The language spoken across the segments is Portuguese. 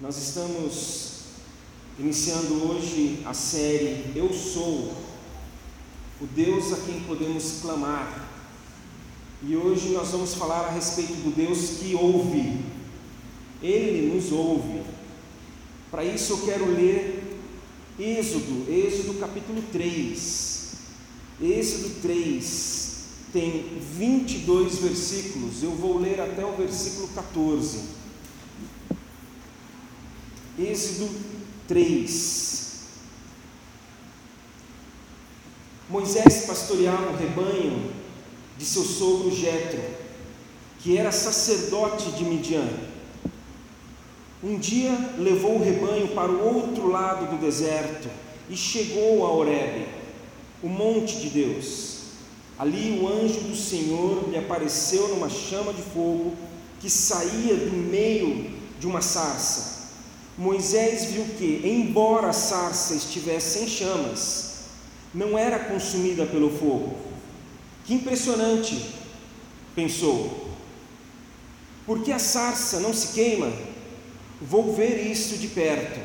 Nós estamos iniciando hoje a série Eu Sou, o Deus a quem podemos clamar. E hoje nós vamos falar a respeito do Deus que ouve. Ele nos ouve. Para isso eu quero ler Êxodo, Êxodo capítulo 3. Êxodo 3 tem 22 versículos. Eu vou ler até o versículo 14. Êxodo 3. Moisés pastoreava o rebanho de seu sogro Jetro, que era sacerdote de Midian. Um dia levou o rebanho para o outro lado do deserto e chegou a Horebe, o monte de Deus. Ali o anjo do Senhor lhe apareceu numa chama de fogo que saía do meio de uma sarça. Moisés viu que, embora a sarça estivesse em chamas, não era consumida pelo fogo. Que impressionante, pensou. Por que a sarça não se queima? Vou ver isso de perto.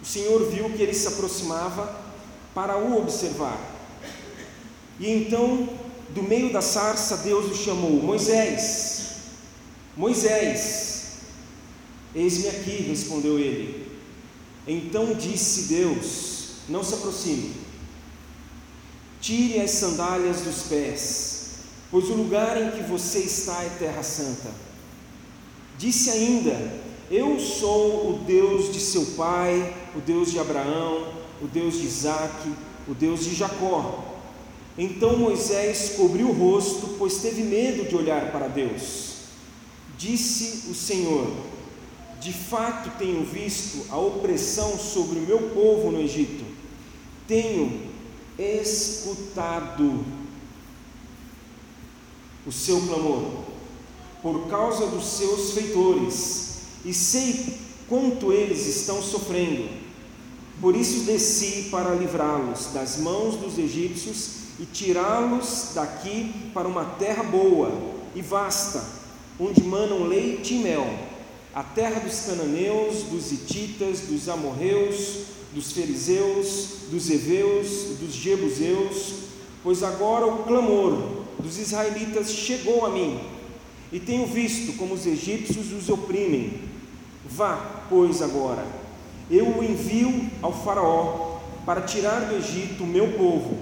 O Senhor viu que ele se aproximava para o observar. E então, do meio da sarça, Deus o chamou: Moisés, Moisés. Eis-me aqui, respondeu ele. Então disse Deus: Não se aproxime. Tire as sandálias dos pés, pois o lugar em que você está é terra santa. Disse ainda: Eu sou o Deus de seu pai, o Deus de Abraão, o Deus de Isaque, o Deus de Jacó. Então Moisés cobriu o rosto, pois teve medo de olhar para Deus. Disse o Senhor: de fato tenho visto a opressão sobre o meu povo no Egito, tenho escutado o seu clamor por causa dos seus feitores e sei quanto eles estão sofrendo. Por isso desci para livrá-los das mãos dos egípcios e tirá-los daqui para uma terra boa e vasta, onde manam leite e mel a terra dos cananeus, dos hititas, dos amorreus, dos fariseus, dos heveus, dos jebuseus, pois agora o clamor dos israelitas chegou a mim, e tenho visto como os egípcios os oprimem. Vá, pois, agora, eu o envio ao Faraó para tirar do Egito o meu povo,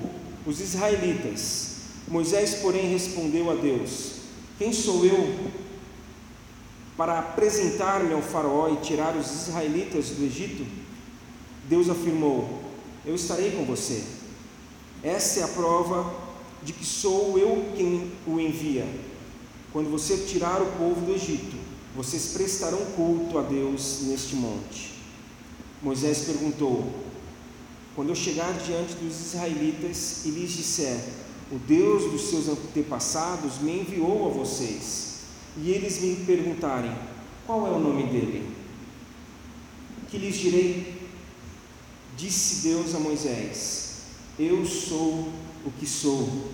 os israelitas. Moisés, porém, respondeu a Deus: Quem sou eu para apresentar-me ao Faraó e tirar os israelitas do Egito, Deus afirmou: Eu estarei com você. Essa é a prova de que sou eu quem o envia. Quando você tirar o povo do Egito, vocês prestarão culto a Deus neste monte. Moisés perguntou: Quando eu chegar diante dos israelitas e lhes disser: O Deus dos seus antepassados me enviou a vocês e eles me perguntarem: Qual é o nome dele? Que lhes direi? Disse Deus a Moisés: Eu sou o que sou.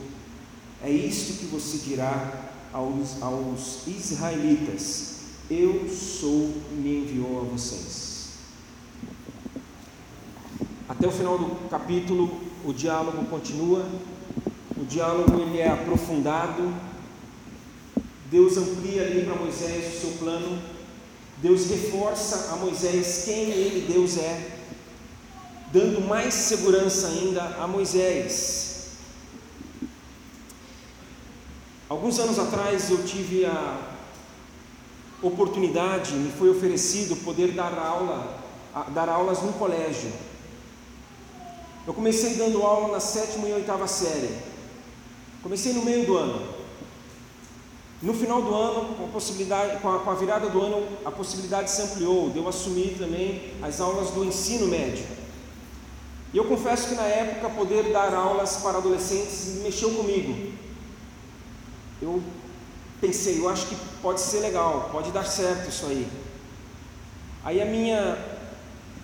É isto que você dirá aos, aos israelitas: Eu sou, me enviou a vocês. Até o final do capítulo, o diálogo continua. O diálogo ele é aprofundado Deus amplia ali para Moisés o seu plano. Deus reforça a Moisés quem ele, Deus é, dando mais segurança ainda a Moisés. Alguns anos atrás eu tive a oportunidade, me foi oferecido poder dar aula, dar aulas num colégio. Eu comecei dando aula na sétima e oitava série. Comecei no meio do ano. No final do ano, com a, possibilidade, com a, com a virada do ano, a possibilidade se ampliou, de eu assumir também as aulas do ensino médio. E eu confesso que na época poder dar aulas para adolescentes mexeu comigo. Eu pensei, eu acho que pode ser legal, pode dar certo isso aí. Aí a minha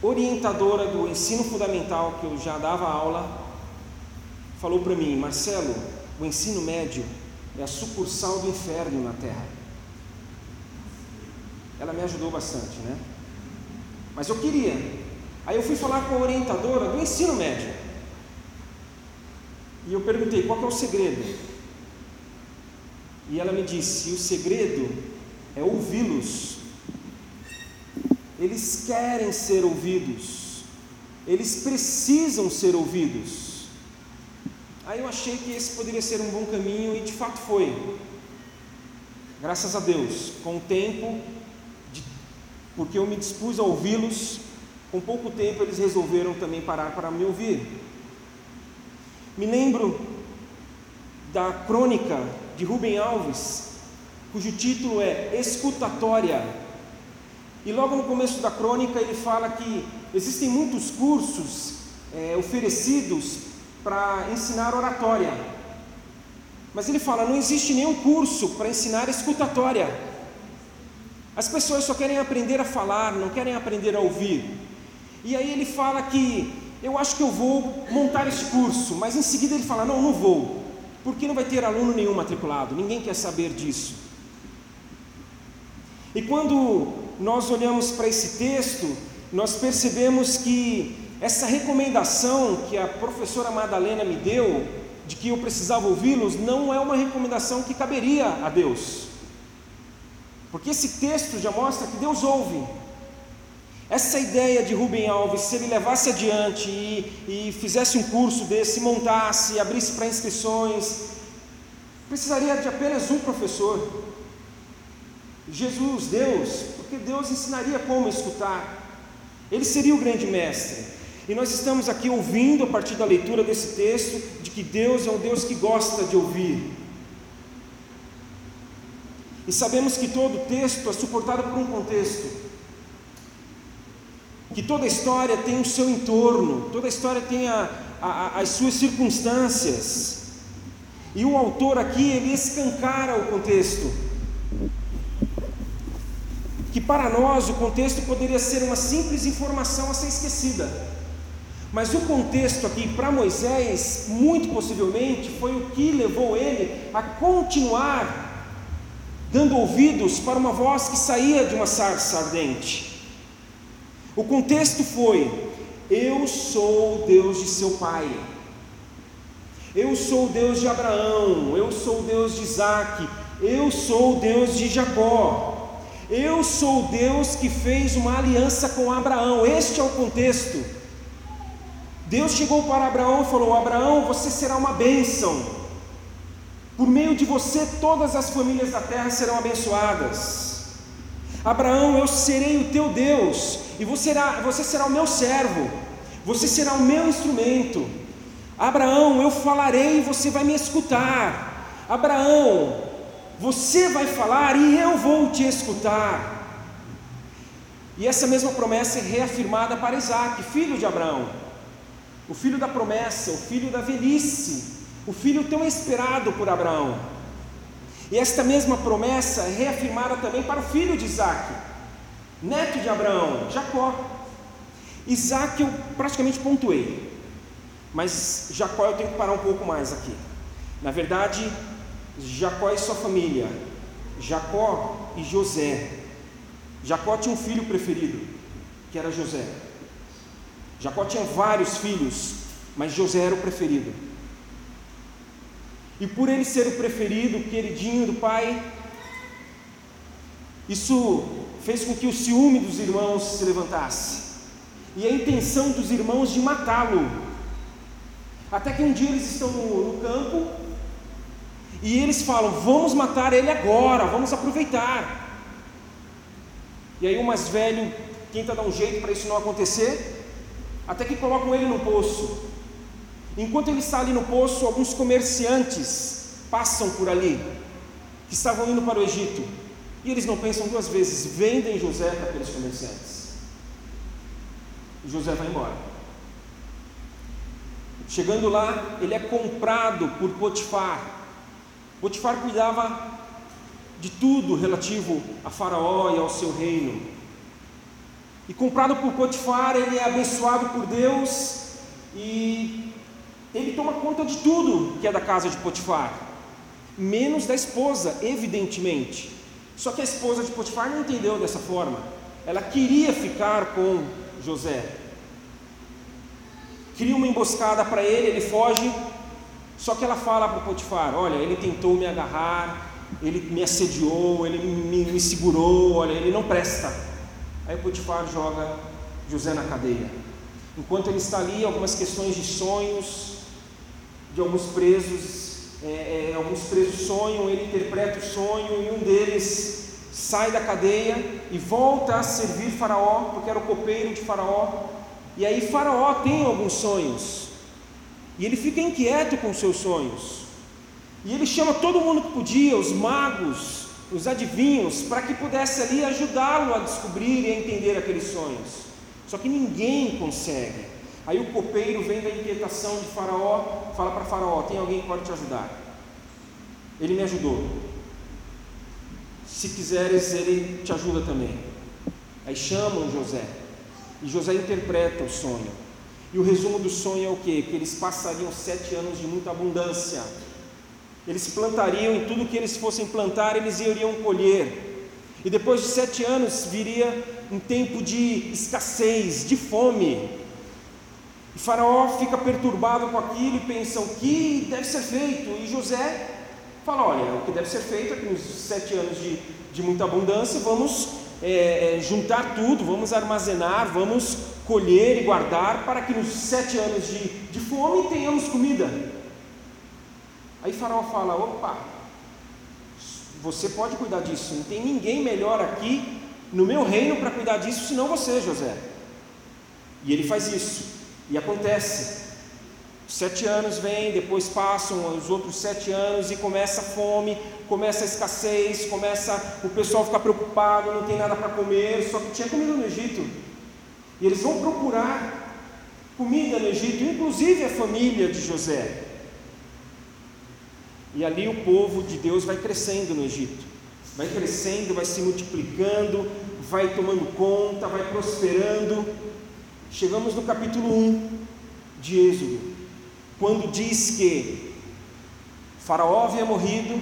orientadora do ensino fundamental, que eu já dava aula, falou para mim, Marcelo, o ensino médio é a sucursal do inferno na terra. Ela me ajudou bastante, né? mas eu queria. Aí eu fui falar com a orientadora do ensino médio. E eu perguntei qual é o segredo. E ela me disse: o segredo é ouvi-los. Eles querem ser ouvidos, eles precisam ser ouvidos. Aí eu achei que esse poderia ser um bom caminho e de fato foi. Graças a Deus, com o tempo, de, porque eu me dispus a ouvi-los, com pouco tempo eles resolveram também parar para me ouvir. Me lembro da crônica de Rubem Alves, cujo título é Escutatória. E logo no começo da crônica ele fala que existem muitos cursos é, oferecidos para ensinar oratória. Mas ele fala: não existe nenhum curso para ensinar escutatória. As pessoas só querem aprender a falar, não querem aprender a ouvir. E aí ele fala que eu acho que eu vou montar esse curso, mas em seguida ele fala: não, não vou, porque não vai ter aluno nenhum matriculado, ninguém quer saber disso. E quando nós olhamos para esse texto, nós percebemos que essa recomendação que a professora Madalena me deu, de que eu precisava ouvi-los, não é uma recomendação que caberia a Deus. Porque esse texto já mostra que Deus ouve. Essa ideia de Rubem Alves, se ele levasse adiante e, e fizesse um curso desse, montasse, abrisse para inscrições, precisaria de apenas um professor. Jesus, Deus, porque Deus ensinaria como escutar. Ele seria o grande mestre. E nós estamos aqui ouvindo, a partir da leitura desse texto, de que Deus é um Deus que gosta de ouvir. E sabemos que todo texto é suportado por um contexto que toda história tem o seu entorno, toda história tem a, a, as suas circunstâncias. E o autor aqui, ele escancara o contexto. Que para nós o contexto poderia ser uma simples informação a ser esquecida. Mas o contexto aqui para Moisés, muito possivelmente, foi o que levou ele a continuar dando ouvidos para uma voz que saía de uma sarça ardente. O contexto foi: Eu sou o Deus de seu pai. Eu sou o Deus de Abraão, eu sou o Deus de Isaac, eu sou o Deus de Jacó, eu sou o Deus que fez uma aliança com Abraão. Este é o contexto. Deus chegou para Abraão e falou: Abraão, você será uma bênção. Por meio de você, todas as famílias da terra serão abençoadas. Abraão, eu serei o teu Deus, e você será, você será o meu servo, você será o meu instrumento. Abraão, eu falarei e você vai me escutar. Abraão, você vai falar e eu vou te escutar. E essa mesma promessa é reafirmada para Isaac, filho de Abraão, o filho da promessa, o filho da velhice, o filho tão esperado por Abraão. E esta mesma promessa é reafirmada também para o filho de Isaac, neto de Abraão, Jacó. Isaac eu praticamente pontuei, mas Jacó eu tenho que parar um pouco mais aqui. Na verdade, Jacó e sua família, Jacó e José. Jacó tinha um filho preferido, que era José. Jacó tinha vários filhos, mas José era o preferido. E por ele ser o preferido, o queridinho do pai, isso fez com que o ciúme dos irmãos se levantasse. E a intenção dos irmãos de matá-lo. Até que um dia eles estão no, no campo e eles falam: Vamos matar ele agora, vamos aproveitar. E aí o mais velho tenta dar um jeito para isso não acontecer, até que colocam ele no poço. Enquanto ele está ali no poço, alguns comerciantes passam por ali, que estavam indo para o Egito, e eles não pensam duas vezes, vendem José para aqueles comerciantes. E José vai embora. Chegando lá, ele é comprado por Potifar. Potifar cuidava de tudo relativo a Faraó e ao seu reino. E comprado por Potifar, ele é abençoado por Deus e ele toma conta de tudo que é da casa de Potifar, menos da esposa, evidentemente. Só que a esposa de Potifar não entendeu dessa forma. ela queria ficar com José. Cria uma emboscada para ele, ele foge. Só que ela fala para Potifar: Olha, ele tentou me agarrar, ele me assediou, ele me, me segurou, olha, ele não presta. Aí Potifar joga José na cadeia. Enquanto ele está ali, algumas questões de sonhos, de alguns presos, é, é, alguns presos sonham, ele interpreta o sonho e um deles sai da cadeia e volta a servir Faraó, porque era o copeiro de Faraó. E aí Faraó tem alguns sonhos. E ele fica inquieto com seus sonhos. E ele chama todo mundo que podia, os magos, os adivinhos, para que pudesse ali ajudá-lo a descobrir e a entender aqueles sonhos. Só que ninguém consegue. Aí o copeiro vem da inquietação de Faraó, fala para Faraó: tem alguém que pode te ajudar? Ele me ajudou. Se quiseres, ele te ajuda também. Aí chamam José. E José interpreta o sonho. E o resumo do sonho é o quê? Que eles passariam sete anos de muita abundância. Eles plantariam e tudo que eles fossem plantar, eles iriam colher. E depois de sete anos viria um tempo de escassez, de fome. E Faraó fica perturbado com aquilo e pensa: o que deve ser feito? E José fala: olha, o que deve ser feito é que nos sete anos de, de muita abundância, vamos é, juntar tudo, vamos armazenar, vamos colher e guardar, para que nos sete anos de, de fome tenhamos comida. Aí Faraó fala: opa, você pode cuidar disso, não tem ninguém melhor aqui no meu reino para cuidar disso senão você, José. E ele faz isso, e acontece. Sete anos vêm, depois passam os outros sete anos e começa a fome, começa a escassez, começa o pessoal ficar preocupado, não tem nada para comer, só que tinha comida no Egito. E eles vão procurar comida no Egito, inclusive a família de José. E ali o povo de Deus vai crescendo no Egito, vai crescendo, vai se multiplicando, vai tomando conta, vai prosperando. Chegamos no capítulo 1 de Êxodo quando diz que Faraó havia morrido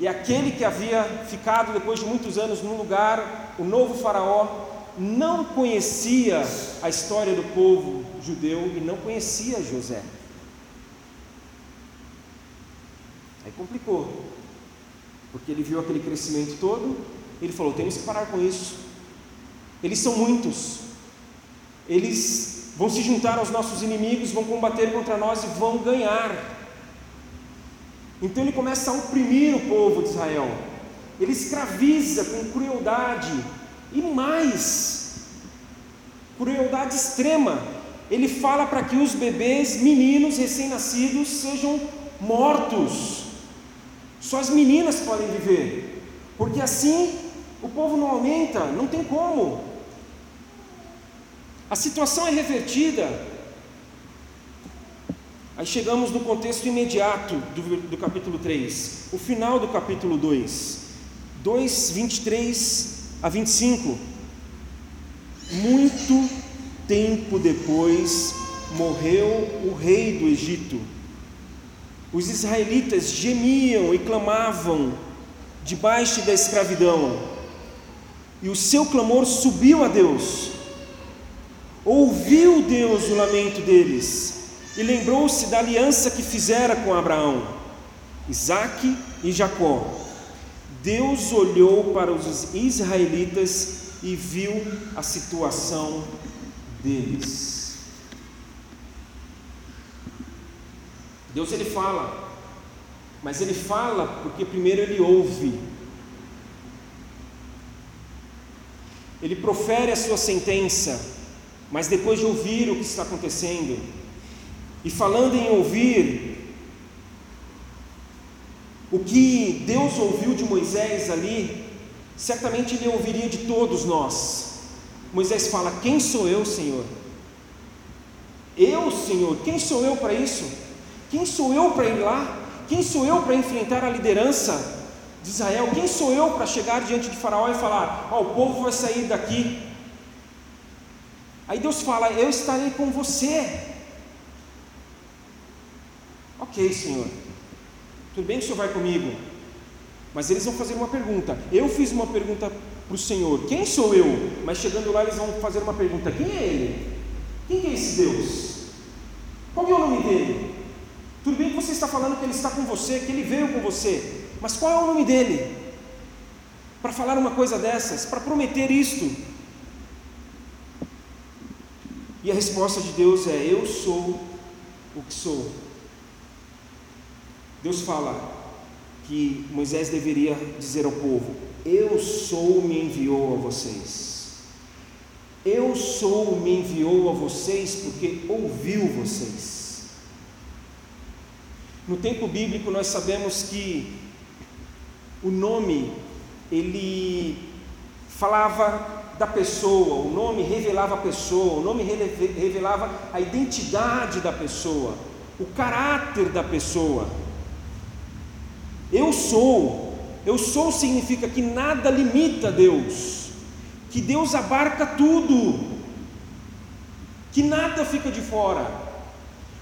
e aquele que havia ficado depois de muitos anos no lugar, o novo Faraó, não conhecia a história do povo judeu e não conhecia José. Aí complicou, porque ele viu aquele crescimento todo, ele falou: temos que parar com isso. Eles são muitos, eles vão se juntar aos nossos inimigos, vão combater contra nós e vão ganhar. Então ele começa a oprimir o povo de Israel, ele escraviza com crueldade e mais, crueldade extrema. Ele fala para que os bebês, meninos recém-nascidos, sejam mortos, só as meninas podem viver, porque assim o povo não aumenta, não tem como. A situação é revertida. Aí chegamos no contexto imediato do, do capítulo 3, o final do capítulo 2, 2, 23 a 25. Muito tempo depois morreu o rei do Egito. Os israelitas gemiam e clamavam debaixo da escravidão, e o seu clamor subiu a Deus. Ouviu Deus o lamento deles e lembrou-se da aliança que fizera com Abraão, Isaque e Jacó. Deus olhou para os israelitas e viu a situação deles. Deus ele fala, mas ele fala porque primeiro ele ouve. Ele profere a sua sentença mas depois de ouvir o que está acontecendo, e falando em ouvir, o que Deus ouviu de Moisés ali, certamente ele ouviria de todos nós. Moisés fala: Quem sou eu, Senhor? Eu, Senhor, quem sou eu para isso? Quem sou eu para ir lá? Quem sou eu para enfrentar a liderança de Israel? Quem sou eu para chegar diante de Faraó e falar: Ó, oh, o povo vai sair daqui Aí Deus fala: Eu estarei com você. Ok, Senhor. Tudo bem que o Senhor vai comigo. Mas eles vão fazer uma pergunta. Eu fiz uma pergunta para o Senhor: Quem sou eu? Mas chegando lá, eles vão fazer uma pergunta: Quem é ele? Quem é esse Deus? Qual é o nome dele? Tudo bem que você está falando que ele está com você, que ele veio com você, mas qual é o nome dele? Para falar uma coisa dessas, para prometer isto. E a resposta de Deus é: Eu sou o que sou. Deus fala que Moisés deveria dizer ao povo: Eu sou, me enviou a vocês. Eu sou, me enviou a vocês porque ouviu vocês. No tempo bíblico nós sabemos que o nome ele falava da pessoa, o nome revelava a pessoa, o nome revelava a identidade da pessoa, o caráter da pessoa. Eu sou, eu sou significa que nada limita Deus, que Deus abarca tudo, que nada fica de fora.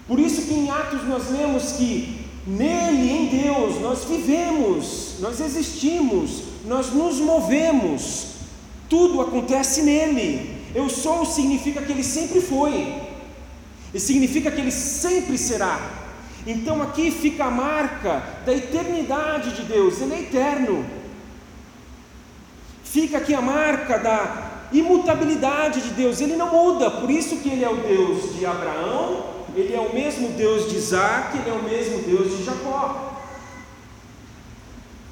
Por isso que em Atos nós lemos que nele, em Deus, nós vivemos, nós existimos, nós nos movemos, tudo acontece nele. Eu sou significa que ele sempre foi, e significa que ele sempre será. Então aqui fica a marca da eternidade de Deus, Ele é eterno. Fica aqui a marca da imutabilidade de Deus, Ele não muda, por isso que Ele é o Deus de Abraão, Ele é o mesmo Deus de Isaac, Ele é o mesmo Deus de Jacó.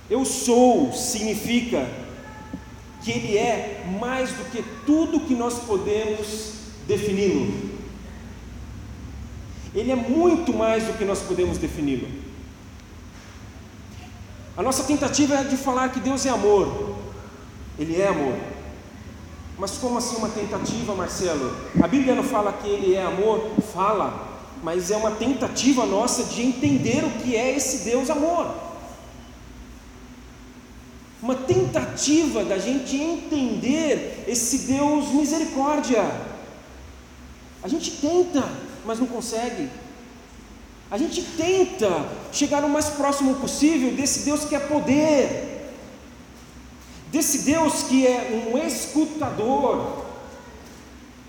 Eu sou significa que Ele é mais do que tudo que nós podemos defini-lo. Ele é muito mais do que nós podemos defini-lo. A nossa tentativa é de falar que Deus é amor. Ele é amor. Mas como assim uma tentativa, Marcelo? A Bíblia não fala que ele é amor? Fala. Mas é uma tentativa nossa de entender o que é esse Deus amor. Uma tentativa da gente entender esse Deus misericórdia. A gente tenta, mas não consegue. A gente tenta chegar o mais próximo possível desse Deus que é poder, desse Deus que é um escutador.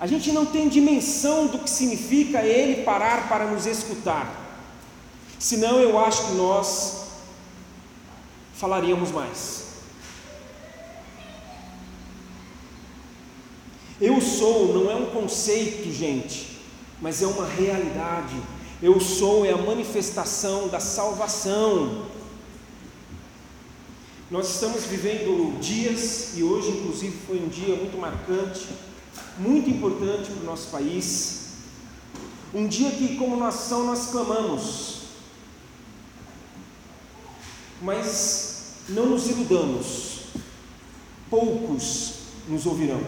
A gente não tem dimensão do que significa Ele parar para nos escutar, senão eu acho que nós falaríamos mais. Eu sou não é um conceito, gente mas é uma realidade. Eu sou é a manifestação da salvação. Nós estamos vivendo dias, e hoje, inclusive, foi um dia muito marcante, muito importante para o nosso país. Um dia que, como nação, nós clamamos, mas não nos iludamos, poucos nos ouvirão,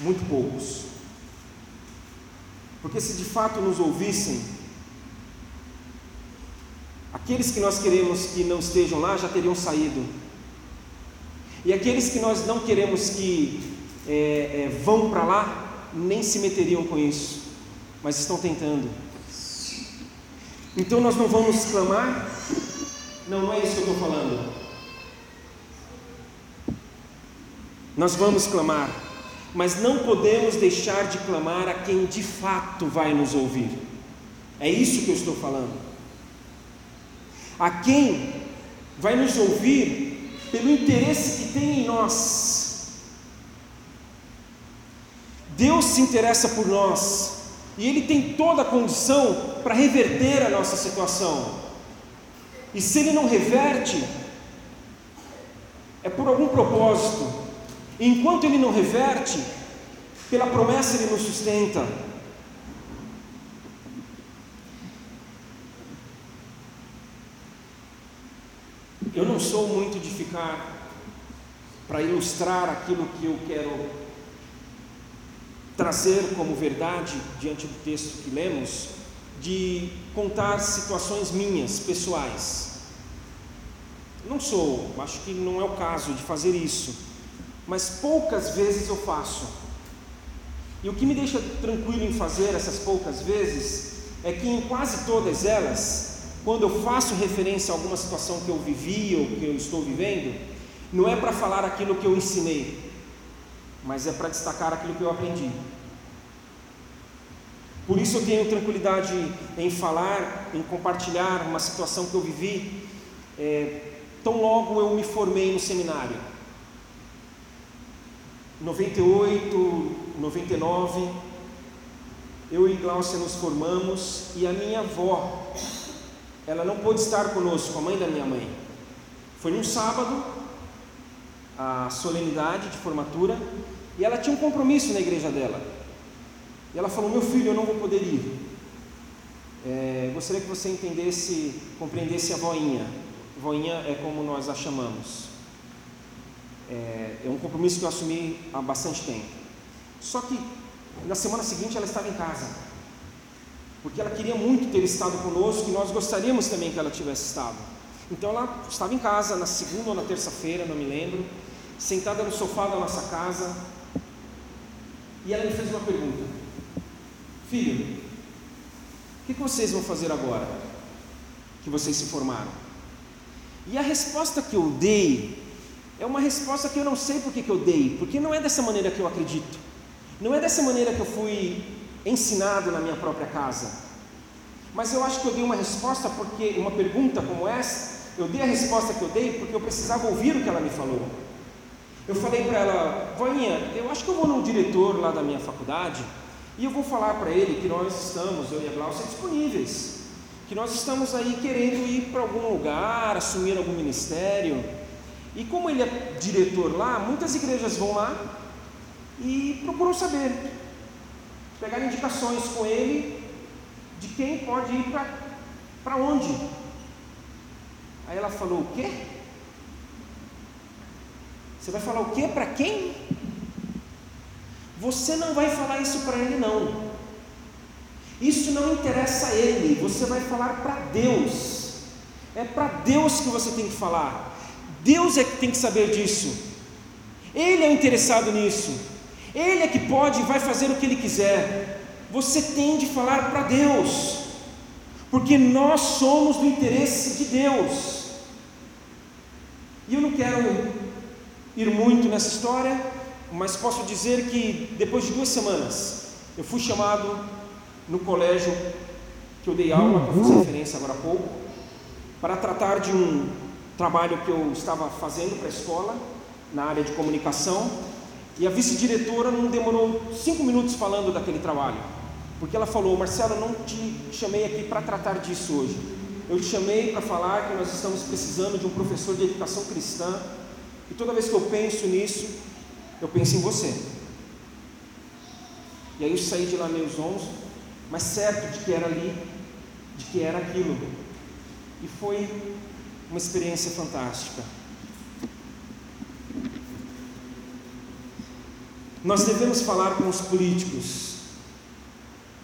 muito poucos. Porque se de fato nos ouvissem, aqueles que nós queremos que não estejam lá já teriam saído. E aqueles que nós não queremos que é, é, vão para lá, nem se meteriam com isso, mas estão tentando. Então nós não vamos clamar? Não, não é isso que eu estou falando. Nós vamos clamar mas não podemos deixar de clamar a quem de fato vai nos ouvir. É isso que eu estou falando. A quem vai nos ouvir pelo interesse que tem em nós. Deus se interessa por nós e Ele tem toda a condição para reverter a nossa situação. E se Ele não reverte, é por algum propósito. Enquanto ele não reverte, pela promessa ele nos sustenta. Eu não sou muito de ficar para ilustrar aquilo que eu quero trazer como verdade diante do texto que lemos, de contar situações minhas, pessoais. Não sou, acho que não é o caso de fazer isso mas poucas vezes eu faço. E o que me deixa tranquilo em fazer essas poucas vezes é que em quase todas elas, quando eu faço referência a alguma situação que eu vivi ou que eu estou vivendo, não é para falar aquilo que eu ensinei, mas é para destacar aquilo que eu aprendi. Por isso eu tenho tranquilidade em falar, em compartilhar uma situação que eu vivi é, tão logo eu me formei no seminário. 98, 99, eu e Glaucia nos formamos e a minha avó, ela não pôde estar conosco, a mãe da minha mãe. Foi num sábado, a solenidade de formatura, e ela tinha um compromisso na igreja dela. E ela falou: Meu filho, eu não vou poder ir. É, gostaria que você entendesse, compreendesse a voinha. Voinha é como nós a chamamos. É, é um compromisso que eu assumi há bastante tempo. Só que na semana seguinte ela estava em casa, porque ela queria muito ter estado conosco e nós gostaríamos também que ela tivesse estado. Então ela estava em casa na segunda ou na terça-feira, não me lembro, sentada no sofá da nossa casa, e ela me fez uma pergunta: Filho, o que vocês vão fazer agora que vocês se formaram? E a resposta que eu dei é uma resposta que eu não sei por que eu dei, porque não é dessa maneira que eu acredito, não é dessa maneira que eu fui ensinado na minha própria casa. Mas eu acho que eu dei uma resposta porque, uma pergunta como essa, eu dei a resposta que eu dei porque eu precisava ouvir o que ela me falou. Eu falei para ela, voinha, eu acho que eu vou no diretor lá da minha faculdade e eu vou falar para ele que nós estamos, eu e a Glaucia, disponíveis, que nós estamos aí querendo ir para algum lugar, assumir algum ministério. E como ele é diretor lá, muitas igrejas vão lá e procuram saber, pegar indicações com ele de quem pode ir para onde. Aí ela falou: O quê? Você vai falar o quê para quem? Você não vai falar isso para ele, não. Isso não interessa a ele. Você vai falar para Deus. É para Deus que você tem que falar. Deus é que tem que saber disso. Ele é interessado nisso. Ele é que pode e vai fazer o que ele quiser. Você tem de falar para Deus. Porque nós somos do interesse de Deus. E eu não quero ir muito nessa história, mas posso dizer que depois de duas semanas eu fui chamado no colégio que eu dei aula, que eu fiz uhum. referência agora há pouco, para tratar de um trabalho que eu estava fazendo para a escola, na área de comunicação, e a vice-diretora não demorou cinco minutos falando daquele trabalho, porque ela falou: Marcelo, eu não te chamei aqui para tratar disso hoje, eu te chamei para falar que nós estamos precisando de um professor de educação cristã e toda vez que eu penso nisso, eu penso em você. E aí eu saí de lá meio zonzo, mas certo de que era ali, de que era aquilo. E foi uma experiência fantástica. Nós devemos falar com os políticos.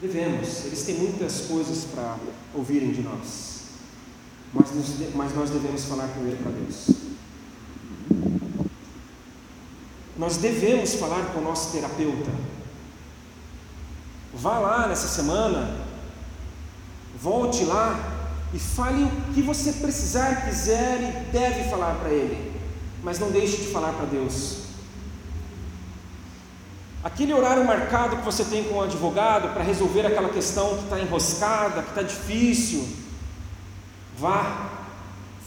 Devemos, eles têm muitas coisas para ouvirem de nós. Mas, mas nós devemos falar primeiro para Deus. nós devemos falar com o nosso terapeuta. Vá lá nessa semana, volte lá e fale o que você precisar, quiser e deve falar para ele, mas não deixe de falar para Deus. Aquele horário marcado que você tem com o advogado para resolver aquela questão que está enroscada, que está difícil, vá,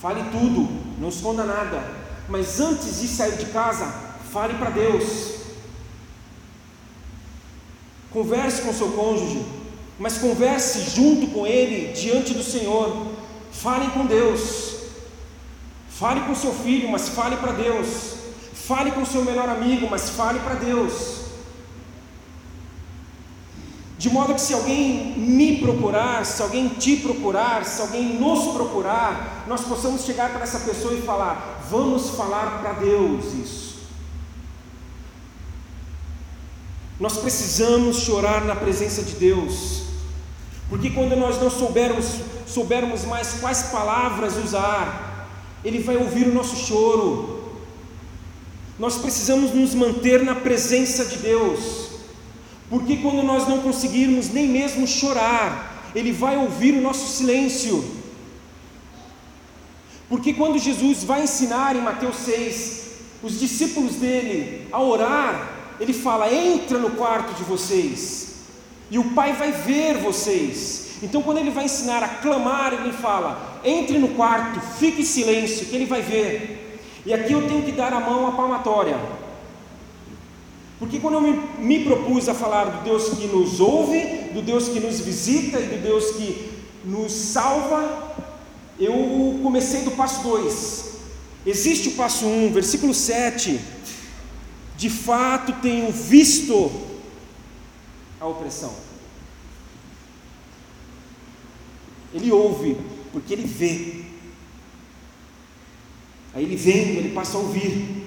fale tudo, não esconda nada, mas antes de sair de casa, Fale para Deus. Converse com seu cônjuge, mas converse junto com ele diante do Senhor. Fale com Deus. Fale com seu filho, mas fale para Deus. Fale com seu melhor amigo, mas fale para Deus. De modo que se alguém me procurar, se alguém te procurar, se alguém nos procurar, nós possamos chegar para essa pessoa e falar: vamos falar para Deus isso. Nós precisamos chorar na presença de Deus, porque quando nós não soubermos, soubermos mais quais palavras usar, Ele vai ouvir o nosso choro. Nós precisamos nos manter na presença de Deus, porque quando nós não conseguirmos nem mesmo chorar, Ele vai ouvir o nosso silêncio. Porque quando Jesus vai ensinar em Mateus 6 os discípulos dele, a orar, ele fala: entra no quarto de vocês, e o Pai vai ver vocês. Então, quando ele vai ensinar a clamar, ele fala: entre no quarto, fique em silêncio, que ele vai ver. E aqui eu tenho que dar a mão à palmatória. Porque quando eu me, me, propus a falar do Deus que nos ouve, do Deus que nos visita e do Deus que nos salva, eu comecei do passo 2. Existe o passo 1, um, versículo 7 de fato tenho visto a opressão. Ele ouve, porque ele vê. Aí ele vendo, ele passa a ouvir.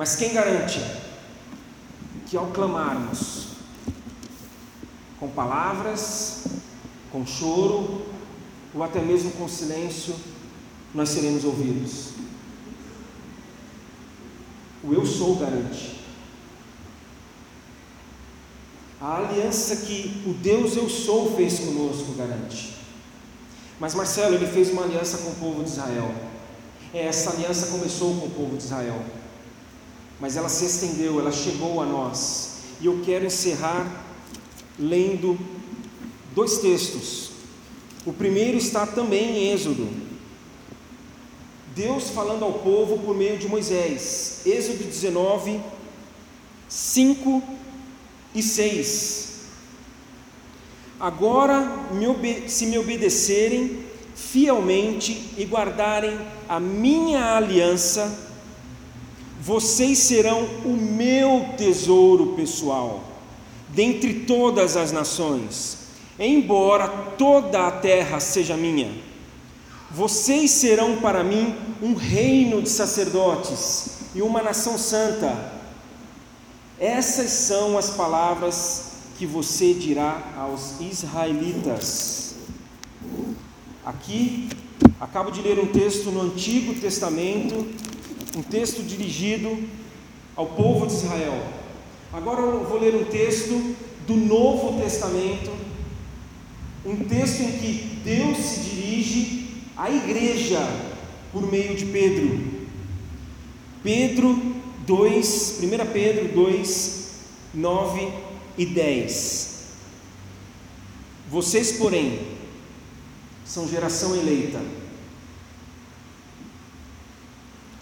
Mas quem garante que ao clamarmos com palavras, com choro, ou até mesmo com silêncio, nós seremos ouvidos? O eu sou garante. A aliança que o Deus eu sou fez conosco garante. Mas Marcelo, ele fez uma aliança com o povo de Israel. É, essa aliança começou com o povo de Israel. Mas ela se estendeu, ela chegou a nós. E eu quero encerrar lendo dois textos. O primeiro está também em Êxodo, Deus falando ao povo por meio de Moisés. Êxodo 19, 5 e 6. Agora, se me obedecerem fielmente e guardarem a minha aliança, vocês serão o meu tesouro pessoal, dentre todas as nações, embora toda a terra seja minha vocês serão para mim um reino de sacerdotes e uma nação santa. Essas são as palavras que você dirá aos israelitas. Aqui, acabo de ler um texto no Antigo Testamento, um texto dirigido ao povo de Israel. Agora eu vou ler um texto do Novo Testamento, um texto em que Deus se dirige a igreja por meio de Pedro. Pedro 2, 1 Pedro 2, 9 e 10. Vocês, porém, são geração eleita,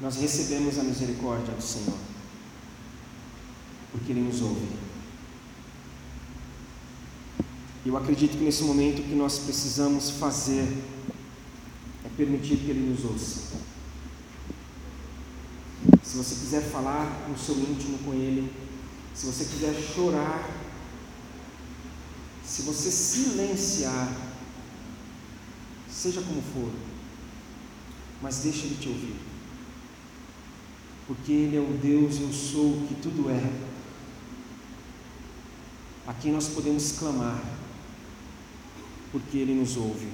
Nós recebemos a misericórdia do Senhor, porque Ele nos ouve. Eu acredito que nesse momento o que nós precisamos fazer é permitir que Ele nos ouça. Se você quiser falar no seu íntimo com Ele, se você quiser chorar, se você silenciar, seja como for, mas deixe Ele te ouvir. Porque Ele é o Deus, eu sou o que tudo é, a quem nós podemos clamar porque Ele nos ouve.